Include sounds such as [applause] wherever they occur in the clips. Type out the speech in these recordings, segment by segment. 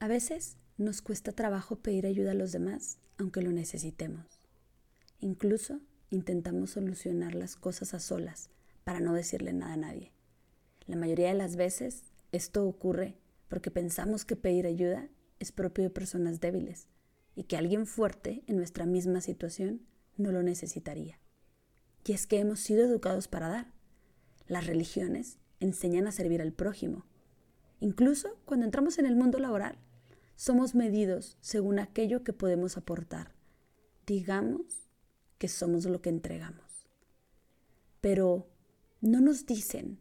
A veces nos cuesta trabajo pedir ayuda a los demás, aunque lo necesitemos. Incluso intentamos solucionar las cosas a solas para no decirle nada a nadie. La mayoría de las veces esto ocurre porque pensamos que pedir ayuda es propio de personas débiles y que alguien fuerte en nuestra misma situación no lo necesitaría. Y es que hemos sido educados para dar. Las religiones enseñan a servir al prójimo. Incluso cuando entramos en el mundo laboral, somos medidos según aquello que podemos aportar. Digamos que somos lo que entregamos. Pero no nos dicen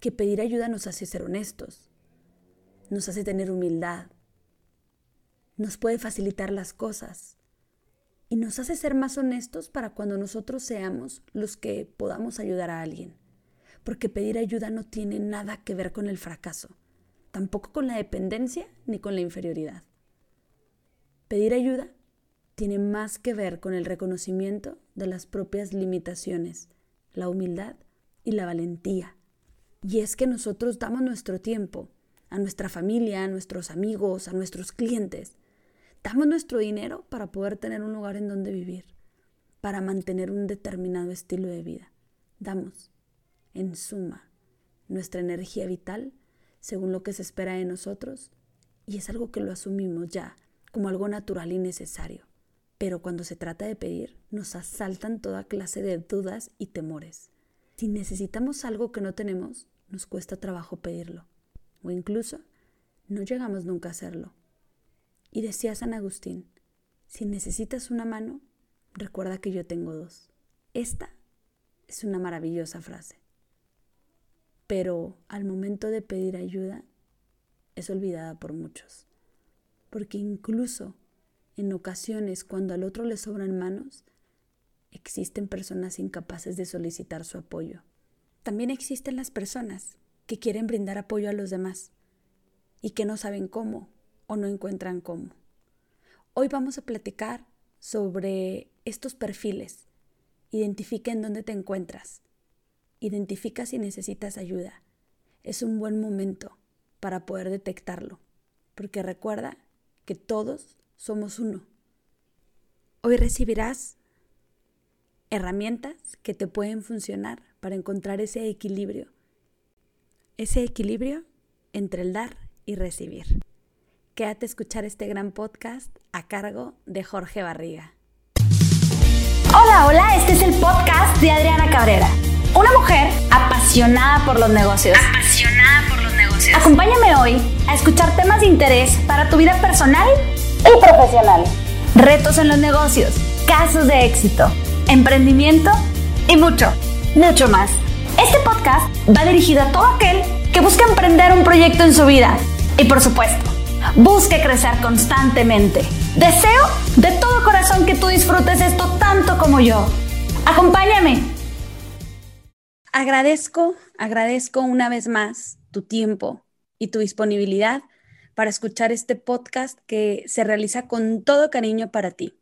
que pedir ayuda nos hace ser honestos, nos hace tener humildad, nos puede facilitar las cosas y nos hace ser más honestos para cuando nosotros seamos los que podamos ayudar a alguien. Porque pedir ayuda no tiene nada que ver con el fracaso, tampoco con la dependencia ni con la inferioridad. Pedir ayuda tiene más que ver con el reconocimiento de las propias limitaciones, la humildad y la valentía. Y es que nosotros damos nuestro tiempo a nuestra familia, a nuestros amigos, a nuestros clientes. Damos nuestro dinero para poder tener un lugar en donde vivir, para mantener un determinado estilo de vida. Damos, en suma, nuestra energía vital según lo que se espera de nosotros y es algo que lo asumimos ya como algo natural y necesario. Pero cuando se trata de pedir, nos asaltan toda clase de dudas y temores. Si necesitamos algo que no tenemos, nos cuesta trabajo pedirlo. O incluso, no llegamos nunca a hacerlo. Y decía San Agustín, si necesitas una mano, recuerda que yo tengo dos. Esta es una maravillosa frase. Pero al momento de pedir ayuda, es olvidada por muchos porque incluso en ocasiones cuando al otro le sobran manos, existen personas incapaces de solicitar su apoyo. También existen las personas que quieren brindar apoyo a los demás y que no saben cómo o no encuentran cómo. Hoy vamos a platicar sobre estos perfiles. Identifica en dónde te encuentras. Identifica si necesitas ayuda. Es un buen momento para poder detectarlo, porque recuerda que todos somos uno. Hoy recibirás herramientas que te pueden funcionar para encontrar ese equilibrio, ese equilibrio entre el dar y recibir. Quédate a escuchar este gran podcast a cargo de Jorge Barriga. Hola, hola, este es el podcast de Adriana Cabrera, una mujer apasionada por los negocios. Apasionada por los negocios. Acompáñame hoy a escuchar temas de interés para tu vida personal y profesional. Retos en los negocios, casos de éxito, emprendimiento y mucho, mucho más. Este podcast va dirigido a todo aquel que busca emprender un proyecto en su vida y por supuesto, busque crecer constantemente. Deseo de todo corazón que tú disfrutes esto tanto como yo. Acompáñame. Agradezco, agradezco una vez más tu tiempo, y tu disponibilidad para escuchar este podcast que se realiza con todo cariño para ti.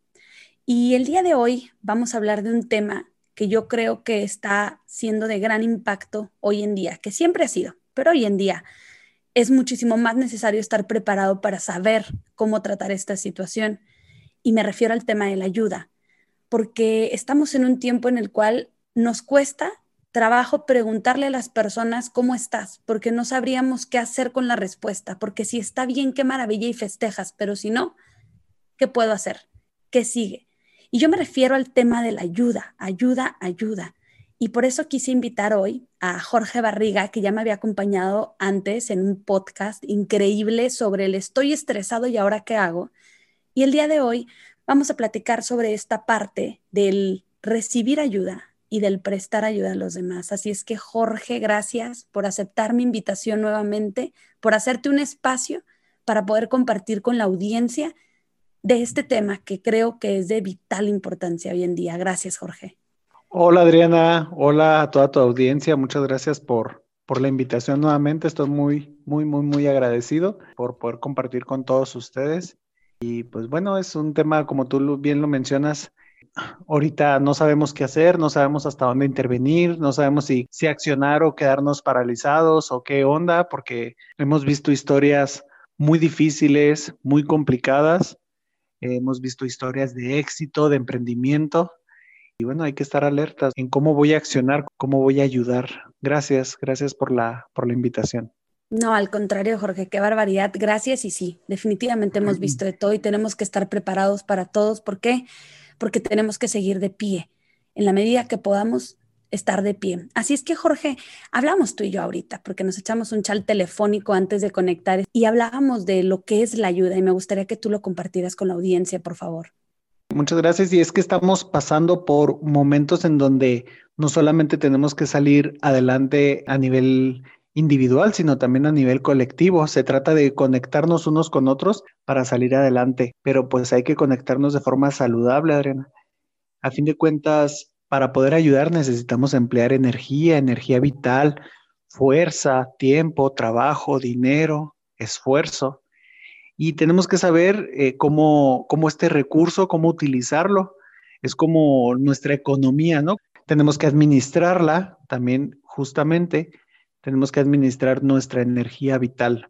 Y el día de hoy vamos a hablar de un tema que yo creo que está siendo de gran impacto hoy en día, que siempre ha sido, pero hoy en día es muchísimo más necesario estar preparado para saber cómo tratar esta situación. Y me refiero al tema de la ayuda, porque estamos en un tiempo en el cual nos cuesta trabajo preguntarle a las personas cómo estás, porque no sabríamos qué hacer con la respuesta, porque si está bien, qué maravilla y festejas, pero si no, ¿qué puedo hacer? ¿Qué sigue? Y yo me refiero al tema de la ayuda, ayuda, ayuda. Y por eso quise invitar hoy a Jorge Barriga, que ya me había acompañado antes en un podcast increíble sobre el estoy estresado y ahora qué hago. Y el día de hoy vamos a platicar sobre esta parte del recibir ayuda, y del prestar ayuda a los demás. Así es que Jorge, gracias por aceptar mi invitación nuevamente, por hacerte un espacio para poder compartir con la audiencia de este tema que creo que es de vital importancia hoy en día. Gracias, Jorge. Hola, Adriana. Hola a toda tu audiencia. Muchas gracias por, por la invitación nuevamente. Estoy muy, muy, muy, muy agradecido por poder compartir con todos ustedes. Y pues bueno, es un tema, como tú bien lo mencionas, ahorita no sabemos qué hacer, no sabemos hasta dónde intervenir, no sabemos si, si accionar o quedarnos paralizados o qué onda, porque hemos visto historias muy difíciles, muy complicadas. hemos visto historias de éxito, de emprendimiento. Y bueno, hay que estar alertas en cómo voy a accionar, cómo voy a ayudar. Gracias, gracias por la, por la invitación. No, al contrario, Jorge, qué barbaridad. Gracias y sí, definitivamente hemos visto de todo y tenemos que estar preparados para todos. ¿Por qué? Porque tenemos que seguir de pie. En la medida que podamos, estar de pie. Así es que, Jorge, hablamos tú y yo ahorita, porque nos echamos un chal telefónico antes de conectar y hablábamos de lo que es la ayuda y me gustaría que tú lo compartieras con la audiencia, por favor. Muchas gracias. Y es que estamos pasando por momentos en donde no solamente tenemos que salir adelante a nivel individual, sino también a nivel colectivo. Se trata de conectarnos unos con otros para salir adelante, pero pues hay que conectarnos de forma saludable, Adriana. A fin de cuentas, para poder ayudar necesitamos emplear energía, energía vital, fuerza, tiempo, trabajo, dinero, esfuerzo. Y tenemos que saber eh, cómo, cómo este recurso, cómo utilizarlo. Es como nuestra economía, ¿no? Tenemos que administrarla también justamente. Tenemos que administrar nuestra energía vital.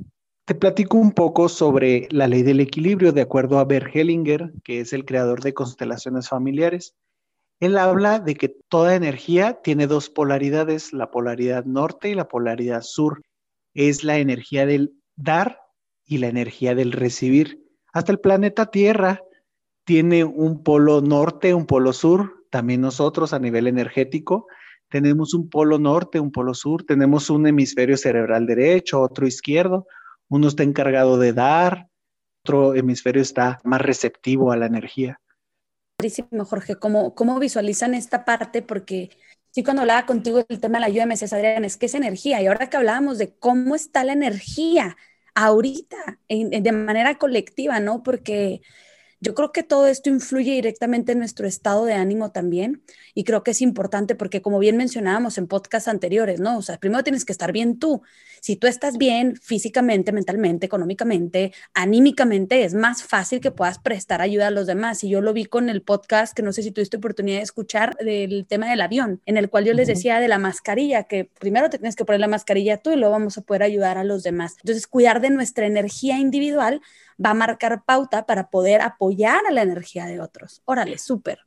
Te platico un poco sobre la ley del equilibrio de acuerdo a Bert Hellinger, que es el creador de constelaciones familiares. Él habla de que toda energía tiene dos polaridades, la polaridad norte y la polaridad sur. Es la energía del dar y la energía del recibir. Hasta el planeta Tierra tiene un polo norte, un polo sur. También nosotros a nivel energético tenemos un polo norte, un polo sur. Tenemos un hemisferio cerebral derecho, otro izquierdo. Uno está encargado de dar, otro hemisferio está más receptivo a la energía. Jorge, ¿cómo, cómo visualizan esta parte? Porque sí, cuando hablaba contigo del tema de la decías, Adrián, es que es energía. Y ahora que hablábamos de cómo está la energía ahorita, de manera colectiva, ¿no? Porque yo creo que todo esto influye directamente en nuestro estado de ánimo también y creo que es importante porque como bien mencionábamos en podcasts anteriores, ¿no? O sea, primero tienes que estar bien tú. Si tú estás bien físicamente, mentalmente, económicamente, anímicamente, es más fácil que puedas prestar ayuda a los demás. Y yo lo vi con el podcast, que no sé si tuviste oportunidad de escuchar, del tema del avión, en el cual yo les decía de la mascarilla, que primero te tienes que poner la mascarilla tú y luego vamos a poder ayudar a los demás. Entonces, cuidar de nuestra energía individual va a marcar pauta para poder apoyar a la energía de otros. Órale, súper.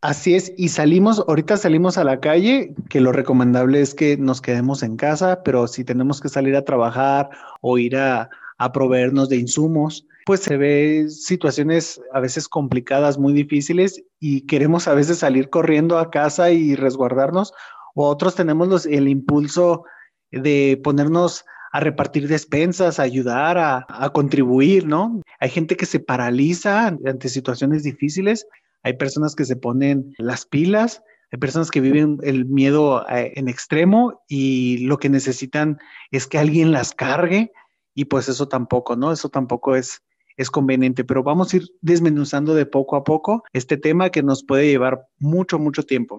Así es, y salimos, ahorita salimos a la calle, que lo recomendable es que nos quedemos en casa, pero si tenemos que salir a trabajar o ir a, proveernos de insumos, pues se ve situaciones a veces complicadas, muy difíciles, y queremos a veces salir corriendo a casa y resguardarnos, o otros tenemos el impulso de ponernos a repartir despensas, a ayudar, a, contribuir, ¿no? Hay gente que se paraliza ante situaciones difíciles, hay personas que se ponen las pilas, hay personas que viven el miedo eh, en extremo y lo que necesitan es que alguien las cargue y pues eso tampoco, ¿no? Eso tampoco es, es conveniente, pero vamos a ir desmenuzando de poco a poco este tema que nos puede llevar mucho, mucho tiempo.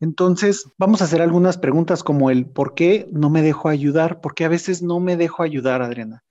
Entonces, vamos a hacer algunas preguntas como el ¿por qué no me dejo ayudar? ¿Por qué a veces no me dejo ayudar, Adriana?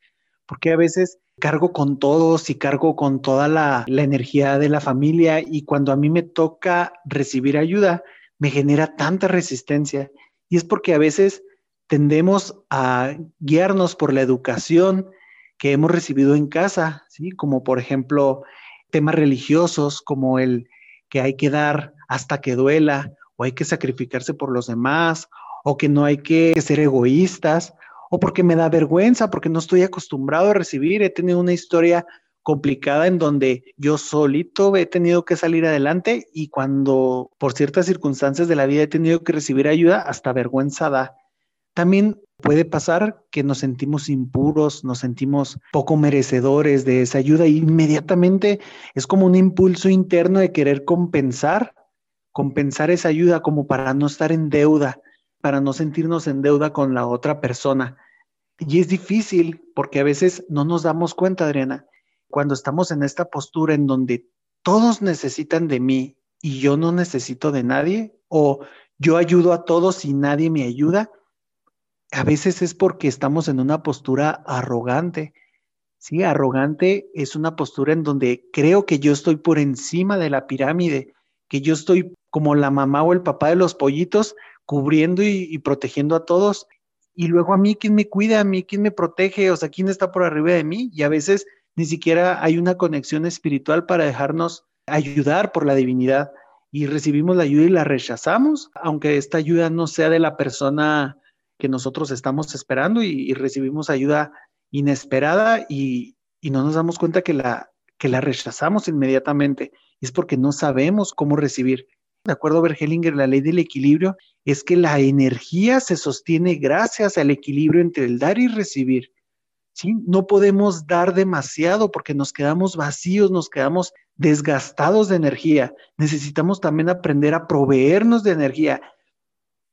¿Por qué a veces cargo con todos y cargo con toda la, la energía de la familia y cuando a mí me toca recibir ayuda, me genera tanta resistencia? Y es porque a veces tendemos a guiarnos por la educación que hemos recibido en casa, ¿sí? Como por ejemplo temas religiosos como el que hay que dar hasta que duela o hay que sacrificarse por los demás, o que no hay que ser egoístas, o porque me da vergüenza, porque no estoy acostumbrado a recibir. He tenido una historia complicada en donde yo solito he tenido que salir adelante y cuando por ciertas circunstancias de la vida he tenido que recibir ayuda, hasta vergüenza. También puede pasar que nos sentimos impuros, nos sentimos poco merecedores de esa ayuda y inmediatamente es como un impulso interno de querer compensar compensar esa ayuda como para no estar en deuda, para no sentirnos en deuda con la otra persona. Y es difícil porque a veces no nos damos cuenta, Adriana, cuando estamos en esta postura en donde todos necesitan de mí y yo no necesito de nadie, o yo ayudo a todos y nadie me ayuda, a veces es porque estamos en una postura arrogante. Sí, arrogante es una postura en donde creo que yo estoy por encima de la pirámide, que yo estoy como la mamá o el papá de los pollitos, cubriendo y, protegiendo a todos. y luego a mí, ¿quién me cuida? A mí, ¿quién me protege? O sea, ¿quién está por arriba de mí? Y a veces ni siquiera hay una conexión espiritual para dejarnos ayudar por la divinidad y recibimos la ayuda y la rechazamos, aunque esta ayuda no sea de la persona que nosotros estamos esperando y, recibimos ayuda inesperada y, y, no nos damos cuenta que la, que la rechazamos inmediatamente. Es porque no sabemos cómo recibir. De acuerdo a Bergelinger, la ley del equilibrio es que la energía se sostiene gracias al equilibrio entre el dar y recibir. ¿sí? No podemos dar demasiado porque nos quedamos vacíos, nos quedamos desgastados de energía. Necesitamos también aprender a proveernos de energía.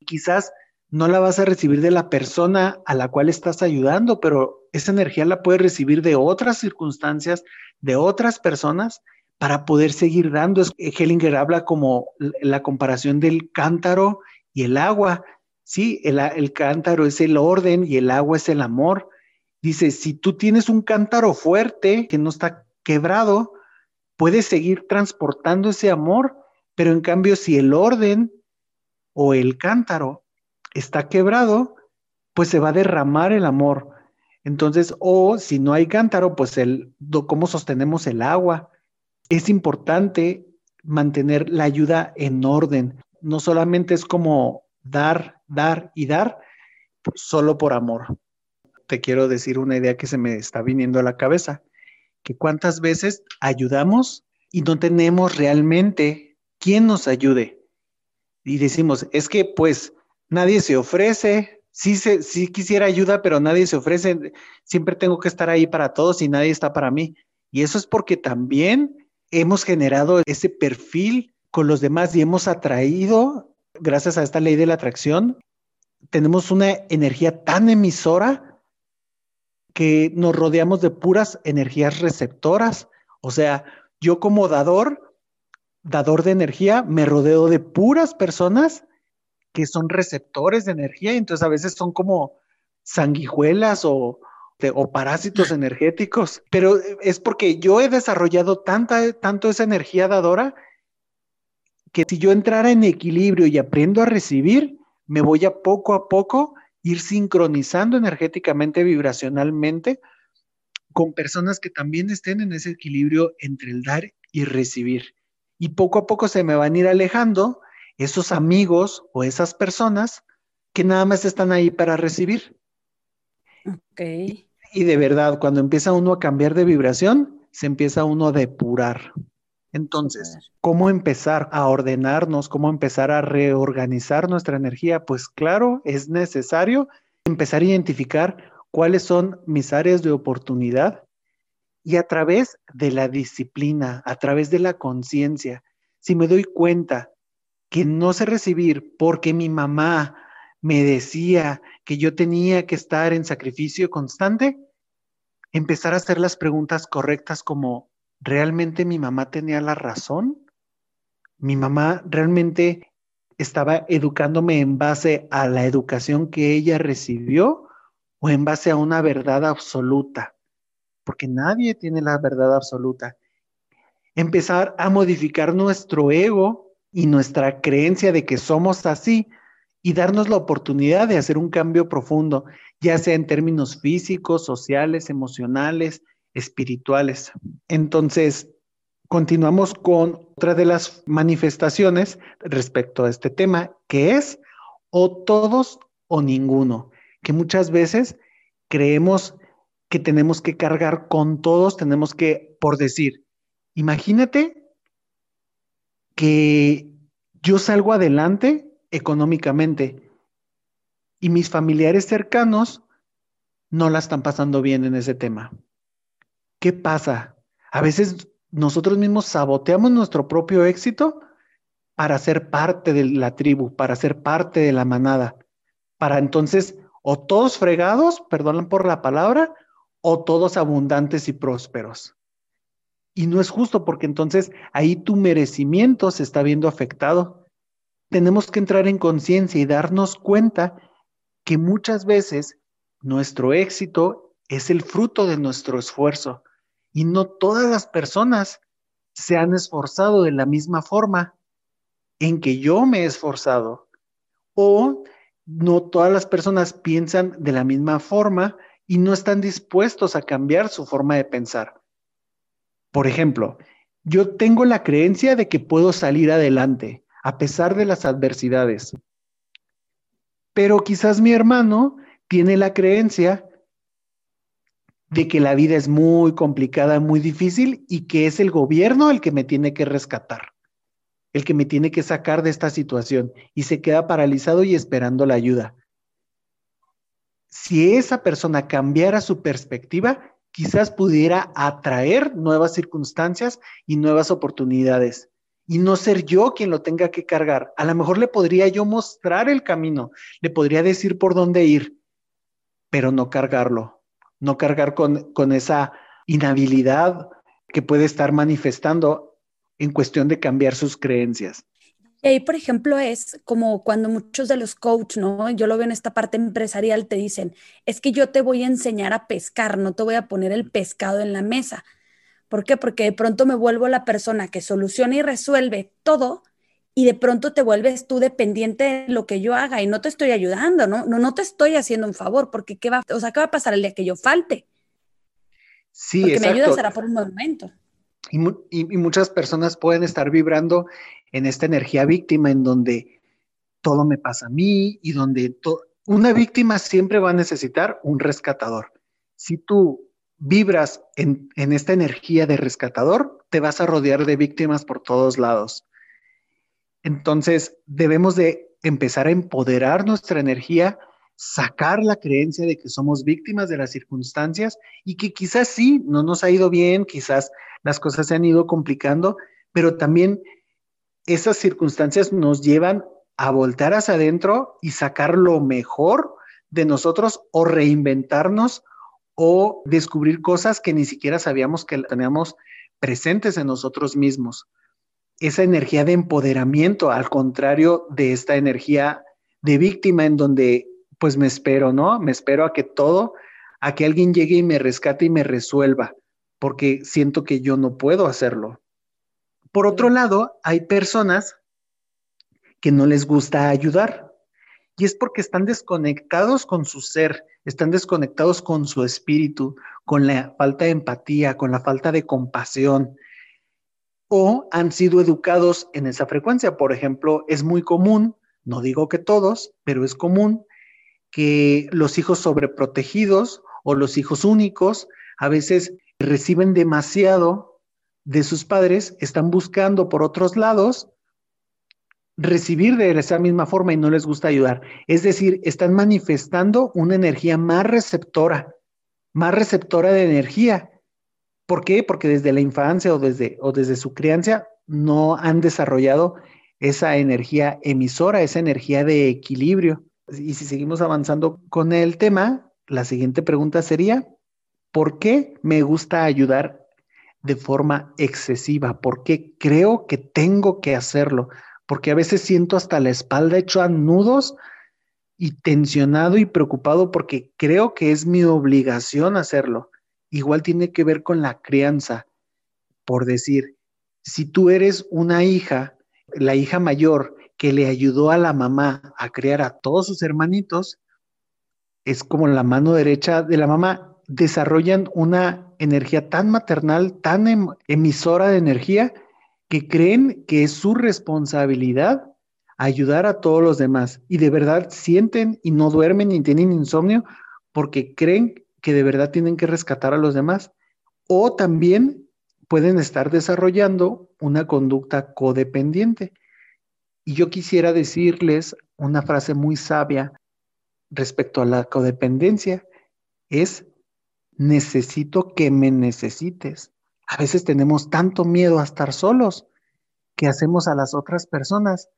Quizás no la vas a recibir de la persona a la cual estás ayudando, pero esa energía la puedes recibir de otras circunstancias, de otras personas para poder seguir dando. Hellinger habla como la comparación del cántaro y el agua. Sí, el, el cántaro es el orden y el agua es el amor. Dice, si tú tienes un cántaro fuerte que no está quebrado, puedes seguir transportando ese amor, pero en cambio si el orden o el cántaro está quebrado, pues se va a derramar el amor. Entonces, o si no hay cántaro, pues el, ¿cómo sostenemos el agua? Es importante mantener la ayuda en orden. No solamente es como dar, dar y dar solo por amor. Te quiero decir una idea que se me está viniendo a la cabeza, que cuántas veces ayudamos y no tenemos realmente quien nos ayude. Y decimos, es que pues nadie se ofrece, sí, se, sí quisiera ayuda, pero nadie se ofrece, siempre tengo que estar ahí para todos y nadie está para mí. Y eso es porque también hemos generado ese perfil con los demás y hemos atraído, gracias a esta ley de la atracción, tenemos una energía tan emisora que nos rodeamos de puras energías receptoras. O sea, yo como dador, dador de energía, me rodeo de puras personas que son receptores de energía entonces a veces son como sanguijuelas o, o parásitos energéticos, pero es porque yo he desarrollado tanta, tanto esa energía dadora que si yo entrara en equilibrio y aprendo a recibir, me voy a poco a poco ir sincronizando energéticamente, vibracionalmente, con personas que también estén en ese equilibrio entre el dar y recibir. Y poco a poco se me van a ir alejando esos amigos o esas personas que nada más están ahí para recibir. Ok. Y de verdad, cuando empieza uno a cambiar de vibración, se empieza uno a depurar. Entonces, ¿cómo empezar a ordenarnos? ¿Cómo empezar a reorganizar nuestra energía? Pues claro, es necesario empezar a identificar cuáles son mis áreas de oportunidad y a través de la disciplina, a través de la conciencia, si me doy cuenta que no sé recibir porque mi mamá me decía que yo tenía que estar en sacrificio constante, empezar a hacer las preguntas correctas como, ¿realmente mi mamá tenía la razón? ¿Mi mamá realmente estaba educándome en base a la educación que ella recibió o en base a una verdad absoluta? Porque nadie tiene la verdad absoluta. Empezar a modificar nuestro ego y nuestra creencia de que somos así y darnos la oportunidad de hacer un cambio profundo, ya sea en términos físicos, sociales, emocionales, espirituales. Entonces, continuamos con otra de las manifestaciones respecto a este tema, que es o todos o ninguno, que muchas veces creemos que tenemos que cargar con todos, tenemos que, por decir, imagínate que yo salgo adelante económicamente y mis familiares cercanos no la están pasando bien en ese tema. ¿Qué pasa? A veces nosotros mismos saboteamos nuestro propio éxito para ser parte de la tribu, para ser parte de la manada, para entonces o todos fregados, perdonan por la palabra, o todos abundantes y prósperos. Y no es justo porque entonces ahí tu merecimiento se está viendo afectado tenemos que entrar en conciencia y darnos cuenta que muchas veces nuestro éxito es el fruto de nuestro esfuerzo y no todas las personas se han esforzado de la misma forma en que yo me he esforzado o no todas las personas piensan de la misma forma y no están dispuestos a cambiar su forma de pensar. Por ejemplo, yo tengo la creencia de que puedo salir adelante a pesar de las adversidades. Pero quizás mi hermano tiene la creencia de que la vida es muy complicada, muy difícil y que es el gobierno el que me tiene que rescatar, el que me tiene que sacar de esta situación y se queda paralizado y esperando la ayuda. Si esa persona cambiara su perspectiva, quizás pudiera atraer nuevas circunstancias y nuevas oportunidades y no ser yo quien lo tenga que cargar. A lo mejor le podría yo mostrar el camino, le podría decir por dónde ir, pero no cargarlo, no cargar con, con esa inhabilidad que puede estar manifestando en cuestión de cambiar sus creencias. Y ahí, por ejemplo, es como cuando muchos de los coaches, ¿no? Yo lo veo en esta parte empresarial, te dicen, es que yo te voy a enseñar a pescar, no te voy a poner el pescado en la mesa. ¿Por qué? Porque de pronto me vuelvo la persona que soluciona y resuelve todo y de pronto te vuelves tú dependiente de lo que yo haga y no te estoy ayudando, ¿no? No, no te estoy haciendo un favor, porque ¿qué va, o sea, ¿qué va a pasar el día que yo falte? Sí, porque me ayuda será por un momento. Y, y, muchas personas pueden estar vibrando en esta energía víctima en donde todo me pasa a mí y donde una víctima siempre va a necesitar un rescatador. Si tú vibras en, en esta energía de rescatador, te vas a rodear de víctimas por todos lados. Entonces, debemos de empezar a empoderar nuestra energía, sacar la creencia de que somos víctimas de las circunstancias y que quizás sí, no nos ha ido bien, quizás las cosas se han ido complicando, pero también esas circunstancias nos llevan a voltar hacia adentro y sacar lo mejor de nosotros o reinventarnos o descubrir cosas que ni siquiera sabíamos que teníamos presentes en nosotros mismos. Esa energía de empoderamiento, al contrario de esta energía de víctima en donde pues me espero, ¿no? Me espero a que todo, a que alguien llegue y me rescate y me resuelva, porque siento que yo no puedo hacerlo. Por otro lado, hay personas que no les gusta ayudar y es porque están desconectados con su ser, están desconectados con su espíritu, con la falta de empatía, con la falta de compasión o han sido educados en esa frecuencia. Por ejemplo, es muy común, no digo que todos, pero es común que los hijos sobreprotegidos o los hijos únicos a veces reciben demasiado de sus padres están buscando por otros lados recibir de esa misma forma y no les gusta ayudar. Es decir, están manifestando una energía más receptora, más receptora de energía. ¿Por qué? Porque desde la infancia o desde, o desde su crianza no han desarrollado esa energía emisora, esa energía de equilibrio. Y si seguimos avanzando con el tema, la siguiente pregunta sería, ¿por qué me gusta ayudar de forma excesiva, porque creo que tengo que hacerlo, porque a veces siento hasta la espalda hecho a nudos y tensionado y preocupado porque creo que es mi obligación hacerlo. Igual tiene que ver con la crianza, por decir, si tú eres una hija, la hija mayor que le ayudó a la mamá a criar a todos sus hermanitos, es como la mano derecha de la mamá desarrollan una energía tan maternal, tan em, emisora de energía, que creen que es su responsabilidad ayudar a todos los demás. Y de verdad sienten y no duermen ni tienen insomnio porque creen que de verdad tienen que rescatar a los demás. O también pueden estar desarrollando una conducta codependiente. Y yo quisiera decirles una frase muy sabia respecto a la codependencia. Es necesito que me necesites. A veces tenemos tanto miedo a estar solos que hacemos a las otras personas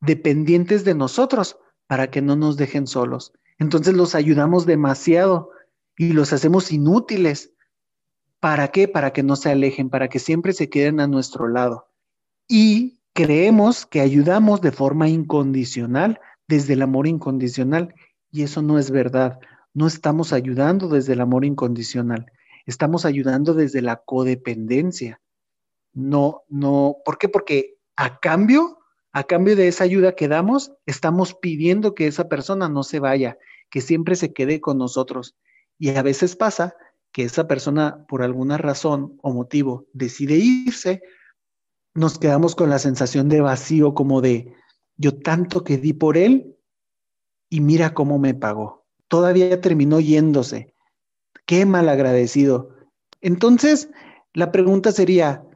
dependientes de nosotros para que no nos dejen solos. Entonces los ayudamos demasiado y los hacemos inútiles. ¿Para qué? Para que no se alejen, para que siempre se queden a nuestro lado. Y creemos que ayudamos de forma incondicional, desde el amor incondicional, y eso no es verdad no estamos ayudando desde el amor incondicional, estamos ayudando desde la codependencia. No, no, ¿por qué? Porque a cambio A cambio de esa ayuda que damos, estamos pidiendo que esa persona no se vaya, que siempre se quede con nosotros. Y a veces pasa que esa persona, por alguna razón o motivo, decide irse, nos quedamos con la sensación de vacío, como de yo tanto que di por él y mira cómo me pagó. Todavía terminó yéndose. Qué mal agradecido. Entonces, la pregunta sería,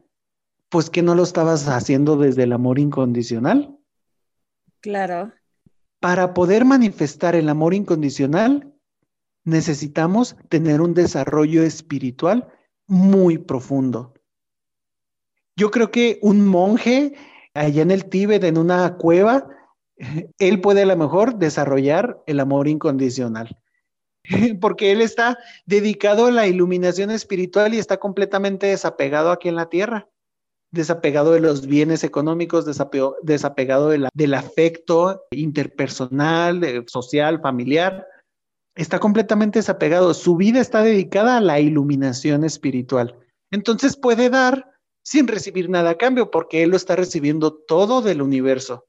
pues que no lo estabas haciendo desde el amor incondicional. Claro. Para poder manifestar el amor incondicional, necesitamos tener un desarrollo espiritual muy profundo. Yo creo que un monje allá en el Tíbet, en una cueva, [laughs] él puede a lo mejor desarrollar el amor incondicional, [laughs] porque él está dedicado a la iluminación espiritual y está completamente desapegado aquí en la tierra desapegado de los bienes económicos, desapegado, del afecto interpersonal, social, familiar. Está completamente desapegado. Su vida está dedicada a la iluminación espiritual. Entonces puede dar sin recibir nada a cambio, porque él lo está recibiendo todo del universo.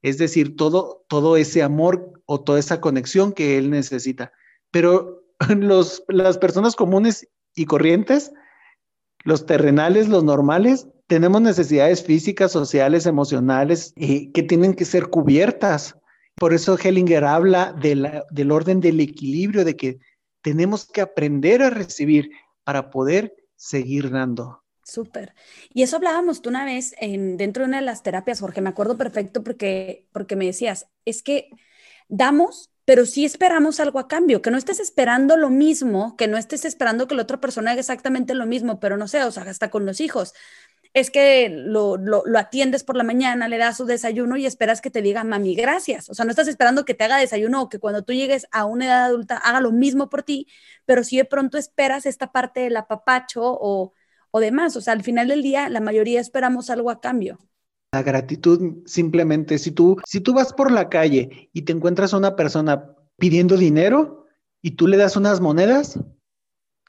Es decir, todo, todo ese amor o toda esa conexión que él necesita. Pero [laughs] las personas comunes y corrientes, los terrenales, los normales, tenemos necesidades físicas, sociales, emocionales eh, que tienen que ser cubiertas. Por eso Hellinger habla del orden del equilibrio, de que tenemos que aprender a recibir para poder seguir dando. Súper. Y eso hablábamos tú una vez en, dentro de una de las terapias, Jorge, me acuerdo perfecto porque, porque me decías, es que damos, pero sí esperamos algo a cambio, que no estés esperando lo mismo, que no estés esperando que la otra persona haga exactamente lo mismo, pero no sé, o sea, hasta con los hijos es que lo, atiendes por la mañana, le das su desayuno y esperas que te diga, mami, gracias. O sea, no estás esperando que te haga desayuno o que cuando tú llegues a una edad adulta haga lo mismo por ti, pero si de pronto esperas esta parte del apapacho o, o demás. O sea, al final del día, la mayoría esperamos algo a cambio. La gratitud simplemente, si tú, si tú vas por la calle y te encuentras a una persona pidiendo dinero y tú le das unas monedas,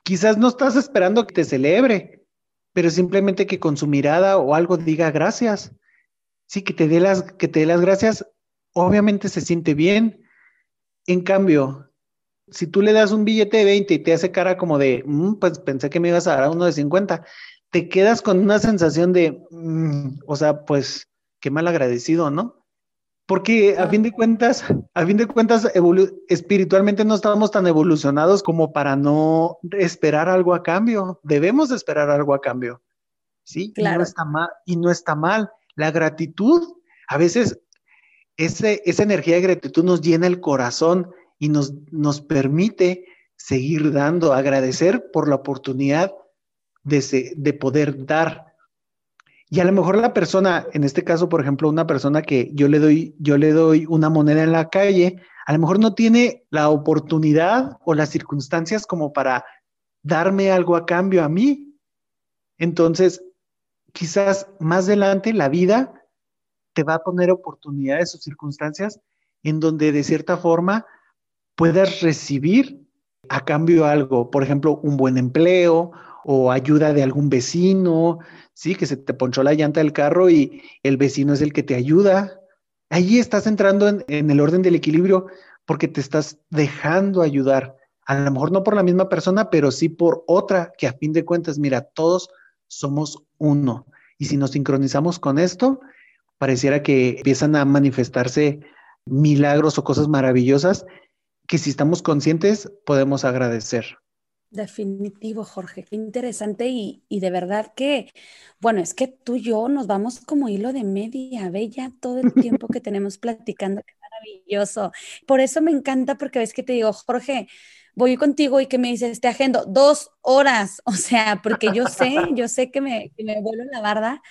quizás no estás esperando que te celebre, pero simplemente que con su mirada o algo diga gracias. Sí, que te dé las, que te dé las gracias, obviamente se siente bien. En cambio, si tú le das un billete de 20 y te hace cara como de, mm, pues pensé que me ibas a dar uno de 50, te quedas con una sensación de, mm, o sea, pues qué mal agradecido, ¿no? Porque a fin de cuentas, a fin de cuentas, espiritualmente no estamos tan evolucionados como para no esperar algo a cambio. Debemos esperar algo a cambio. Sí, claro. y no está mal. Y no está mal. La gratitud, a veces, ese, esa energía de gratitud nos llena el corazón y nos, nos permite seguir dando, agradecer por la oportunidad de, de poder dar y a lo mejor la persona, en este caso, por ejemplo, una persona que yo le doy, yo le doy una moneda en la calle, a lo mejor no tiene la oportunidad o las circunstancias como para darme algo a cambio a mí. Entonces, quizás más adelante la vida te va a poner oportunidades o circunstancias en donde de cierta forma puedas recibir a cambio algo, por ejemplo, un buen empleo o ayuda de algún vecino, sí, que se te ponchó la llanta del carro y el vecino es el que te ayuda. Allí estás entrando en, el orden del equilibrio porque te estás dejando ayudar. A lo mejor no por la misma persona, pero sí por otra, que a fin de cuentas, mira, todos somos uno. Y si nos sincronizamos con esto, pareciera que empiezan a manifestarse milagros o cosas maravillosas que si estamos conscientes podemos agradecer. Definitivo, Jorge, qué interesante y, de verdad que, bueno, es que tú y yo nos vamos como hilo de media, bella, todo el [laughs] tiempo que tenemos platicando, qué maravilloso. Por eso me encanta porque ves que te digo, Jorge, voy contigo y que me dices, te agendo dos horas, [laughs] o sea, porque yo sé, yo sé que me, que me vuelo la barda,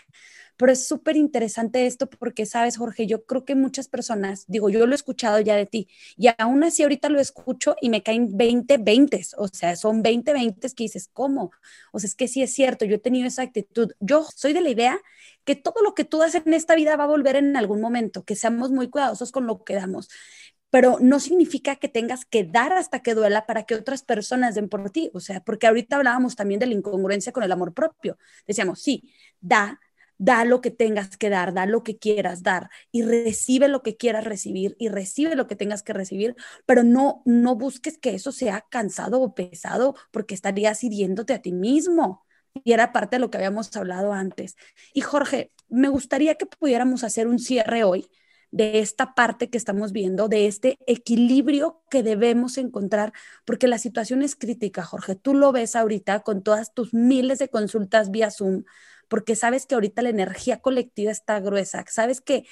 pero es súper interesante esto porque, sabes, Jorge, yo creo que muchas personas, digo, yo lo he escuchado ya de ti y aún así ahorita lo escucho y me caen 20 20, o sea, son 20 20 que dices, ¿cómo? O sea, es que sí es cierto, yo he tenido esa actitud. Yo soy de la idea que todo lo que tú haces en esta vida va a volver en algún momento, que seamos muy cuidadosos con lo que damos pero no significa que tengas que dar hasta que duela para que otras personas den por ti. O sea, porque ahorita hablábamos también de la incongruencia con el amor propio. Decíamos, sí, da, da lo que tengas que dar, da lo que quieras dar y recibe lo que quieras recibir y recibe lo que tengas que recibir, pero no, no busques que eso sea cansado o pesado porque estarías hiriéndote a ti mismo. Y era parte de lo que habíamos hablado antes. Y Jorge, me gustaría que pudiéramos hacer un cierre hoy de esta parte que estamos viendo, de este equilibrio que debemos encontrar, porque la situación es crítica, Jorge. Tú lo ves ahorita con todas tus miles de consultas vía Zoom, porque sabes que ahorita la energía colectiva está gruesa, sabes que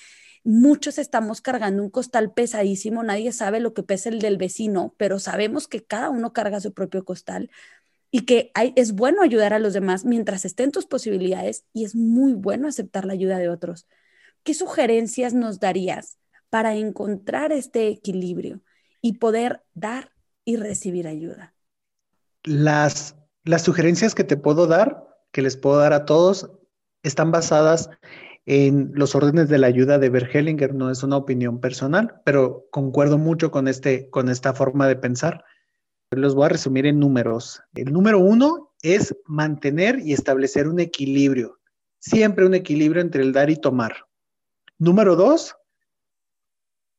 muchos estamos cargando un costal pesadísimo, nadie sabe lo que pesa el del vecino, pero sabemos que cada uno carga su propio costal y que es bueno ayudar a los demás mientras estén tus posibilidades y es muy bueno aceptar la ayuda de otros. ¿Qué sugerencias nos darías para encontrar este equilibrio y poder dar y recibir ayuda? Las, las sugerencias que te puedo dar que les puedo dar a todos están basadas en los órdenes de la ayuda de Bergelinger. No es una opinión personal, pero concuerdo mucho con, este, con esta forma de pensar. Los voy a resumir en números. El número uno es mantener y establecer un equilibrio. Siempre un equilibrio entre el dar y tomar. Número dos,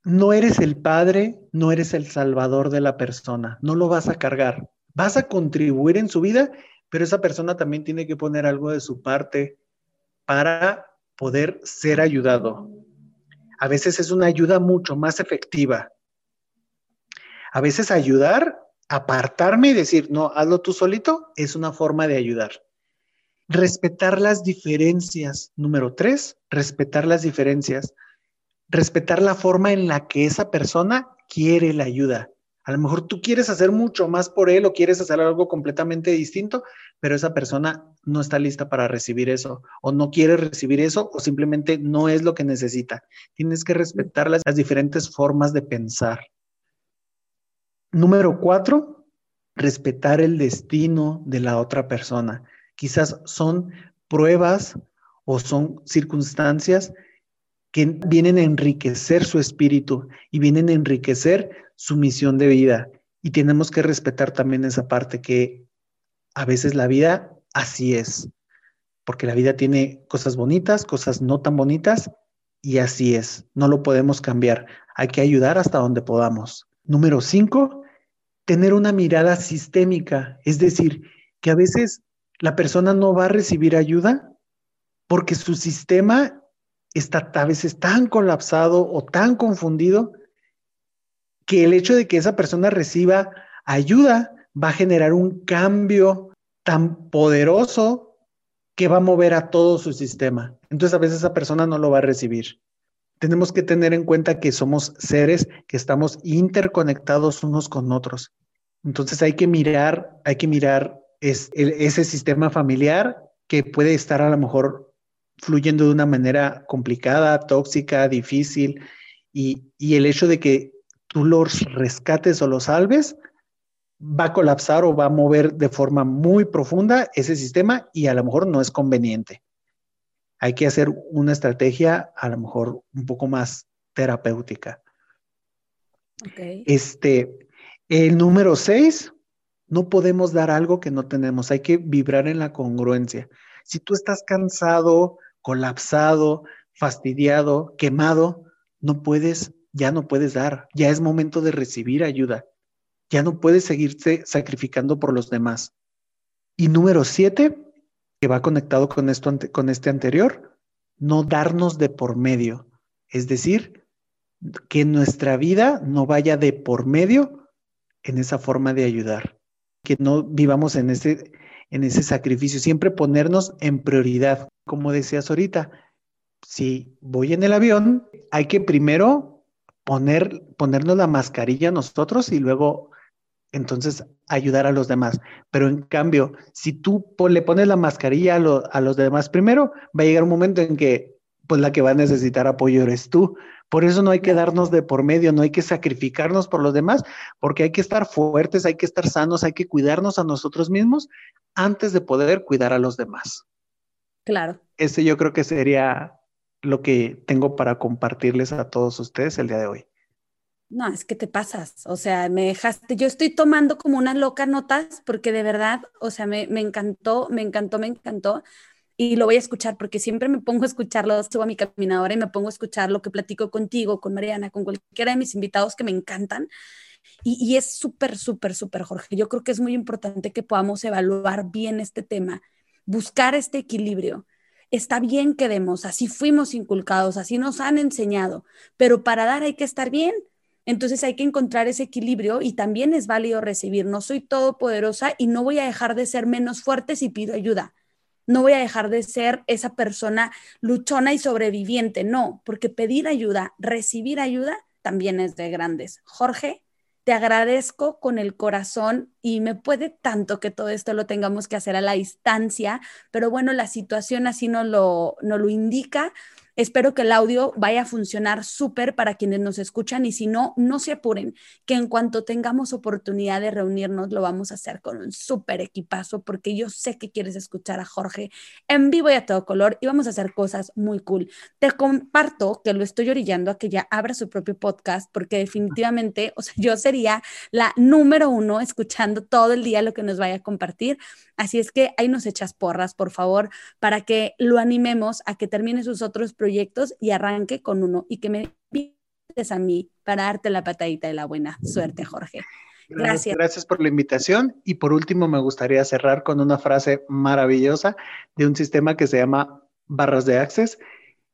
no eres el padre, no eres el salvador de la persona. No lo vas a cargar. Vas a contribuir en su vida pero esa persona también tiene que poner algo de su parte para poder ser ayudado. A veces es una ayuda mucho más efectiva. A veces ayudar, apartarme y decir, no, hazlo tú solito, es una forma de ayudar. Respetar las diferencias. Número tres, respetar las diferencias. Respetar la forma en la que esa persona quiere la ayuda. A lo mejor tú quieres hacer mucho más por él o quieres hacer algo completamente distinto, pero esa persona no está lista para recibir eso o no quiere recibir eso o simplemente no es lo que necesita. Tienes que respetar las, diferentes formas de pensar. Número cuatro, respetar el destino de la otra persona. Quizás son pruebas o son circunstancias que vienen a enriquecer su espíritu y vienen a enriquecer su misión de vida. Y tenemos que respetar también esa parte que a veces la vida así es, porque la vida tiene cosas bonitas, cosas no tan bonitas, y así es, no lo podemos cambiar. Hay que ayudar hasta donde podamos. Número cinco, tener una mirada sistémica, es decir, que a veces la persona no va a recibir ayuda porque su sistema está a veces tan colapsado o tan confundido que el hecho de que esa persona reciba ayuda va a generar un cambio tan poderoso que va a mover a todo su sistema. Entonces a veces esa persona no lo va a recibir. Tenemos que tener en cuenta que somos seres que estamos interconectados unos con otros. Entonces hay que mirar, hay que mirar ese sistema familiar que puede estar a lo mejor fluyendo de una manera complicada, tóxica, difícil, y, y el hecho de que tú los rescates o los salves, va a colapsar o va a mover de forma muy profunda ese sistema y a lo mejor no es conveniente. Hay que hacer una estrategia a lo mejor un poco más terapéutica. Este, el número seis, no podemos dar algo que no tenemos, hay que vibrar en la congruencia. Si tú estás cansado, colapsado, fastidiado, quemado, no puedes ya no puedes dar, ya es momento de recibir ayuda, ya no puedes seguirte sacrificando por los demás. Y número siete, que va conectado con, esto, con este anterior, no darnos de por medio, es decir, que nuestra vida no vaya de por medio en esa forma de ayudar, que no vivamos en ese, en ese sacrificio, siempre ponernos en prioridad. Como decías ahorita, si voy en el avión, hay que primero poner, ponernos la mascarilla nosotros y luego entonces ayudar a los demás. Pero en cambio, si tú le pones la mascarilla a, los demás primero, va a llegar un momento en que pues la que va a necesitar apoyo eres tú. Por eso no hay que darnos de por medio, no hay que sacrificarnos por los demás, porque hay que estar fuertes, hay que estar sanos, hay que cuidarnos a nosotros mismos antes de poder cuidar a los demás. Claro. Ese yo creo que sería lo que tengo para compartirles a todos ustedes el día de hoy. No, es que te pasas, o sea, me dejaste, yo estoy tomando como unas locas notas porque de verdad, o sea, me, me encantó, me encantó, me encantó. Y lo voy a escuchar porque siempre me pongo a escucharlo, subo a mi caminadora y me pongo a escuchar lo que platico contigo, con Mariana, con cualquiera de mis invitados que me encantan. Y, y es súper, súper, súper, Jorge. Yo creo que es muy importante que podamos evaluar bien este tema, buscar este equilibrio. Está bien que demos, así fuimos inculcados, así nos han enseñado, pero para dar hay que estar bien. Entonces hay que encontrar ese equilibrio y también es válido recibir. No soy todopoderosa y no voy a dejar de ser menos fuerte si pido ayuda no voy a dejar de ser esa persona luchona y sobreviviente, no, porque pedir ayuda, recibir ayuda, también es de grandes. Jorge, te agradezco con el corazón y me puede tanto que todo esto lo tengamos que hacer a la distancia, pero bueno, la situación así no lo, no lo indica. Espero que el audio vaya a funcionar súper para quienes nos escuchan y si no, no se apuren, que en cuanto tengamos oportunidad de reunirnos, lo vamos a hacer con un súper equipazo porque yo sé que quieres escuchar a Jorge en vivo y a todo color y vamos a hacer cosas muy cool. Te comparto que lo estoy orillando a que ya abra su propio podcast porque definitivamente, o sea, yo sería la número uno escuchando todo el día lo que nos vaya a compartir. Así es que ahí nos echas porras, por favor, para que lo animemos a que termine sus otros proyectos y arranque con uno y que me invites a mí para darte la patadita de la buena suerte, Jorge. Gracias. Gracias por la invitación. Y por último, me gustaría cerrar con una frase maravillosa de un sistema que se llama barras de access.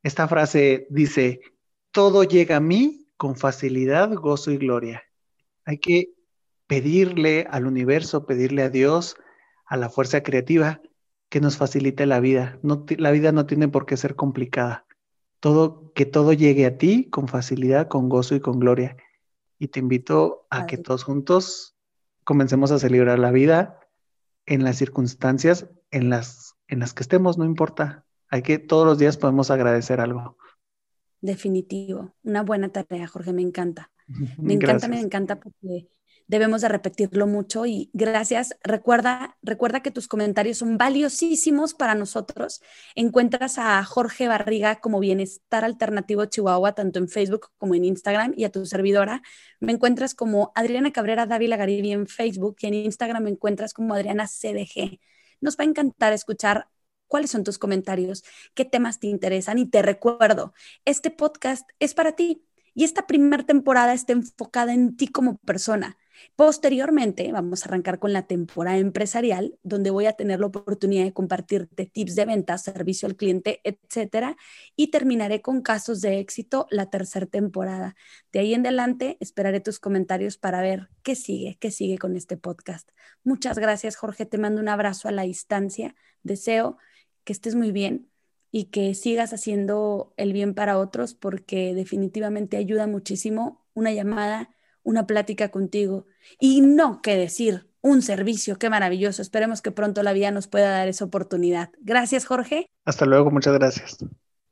Esta frase dice, todo llega a mí con facilidad, gozo y gloria. Hay que pedirle al universo, pedirle a Dios, a la fuerza creativa que nos facilite la vida. No, la vida no tiene por qué ser complicada. Todo, que todo llegue a ti con facilidad, con gozo y con gloria. Y te invito a que todos juntos comencemos a celebrar la vida en las circunstancias en las, en las que estemos, no importa. Hay que todos los días podemos agradecer algo. Definitivo. Una buena tarea, Jorge, me encanta. [laughs] Me encanta, me encanta porque debemos de repetirlo mucho y gracias. Recuerda, recuerda que tus comentarios son valiosísimos para nosotros. Encuentras a Jorge Barriga como Bienestar Alternativo Chihuahua, tanto en Facebook como en Instagram y a tu servidora. Me encuentras como Adriana Cabrera Dávila Garibi en Facebook y en Instagram me encuentras como Adriana CDG. Nos va a encantar escuchar cuáles son tus comentarios, qué temas te interesan y te recuerdo, este podcast es para ti. Y esta primera temporada está enfocada en ti como persona. Posteriormente, vamos a arrancar con la temporada empresarial, donde voy a tener la oportunidad de compartirte tips de venta, servicio al cliente, etcétera, y terminaré con casos de éxito la tercera temporada. De ahí en adelante, esperaré tus comentarios para ver qué sigue, qué sigue con este podcast. Muchas gracias, Jorge. Te mando un abrazo a la distancia. Deseo que estés muy bien y que sigas haciendo el bien para otros porque definitivamente ayuda muchísimo una llamada una plática contigo y no que decir un servicio, qué maravilloso. Esperemos que pronto la vida nos pueda dar esa oportunidad. Gracias, Jorge. Hasta luego, muchas gracias.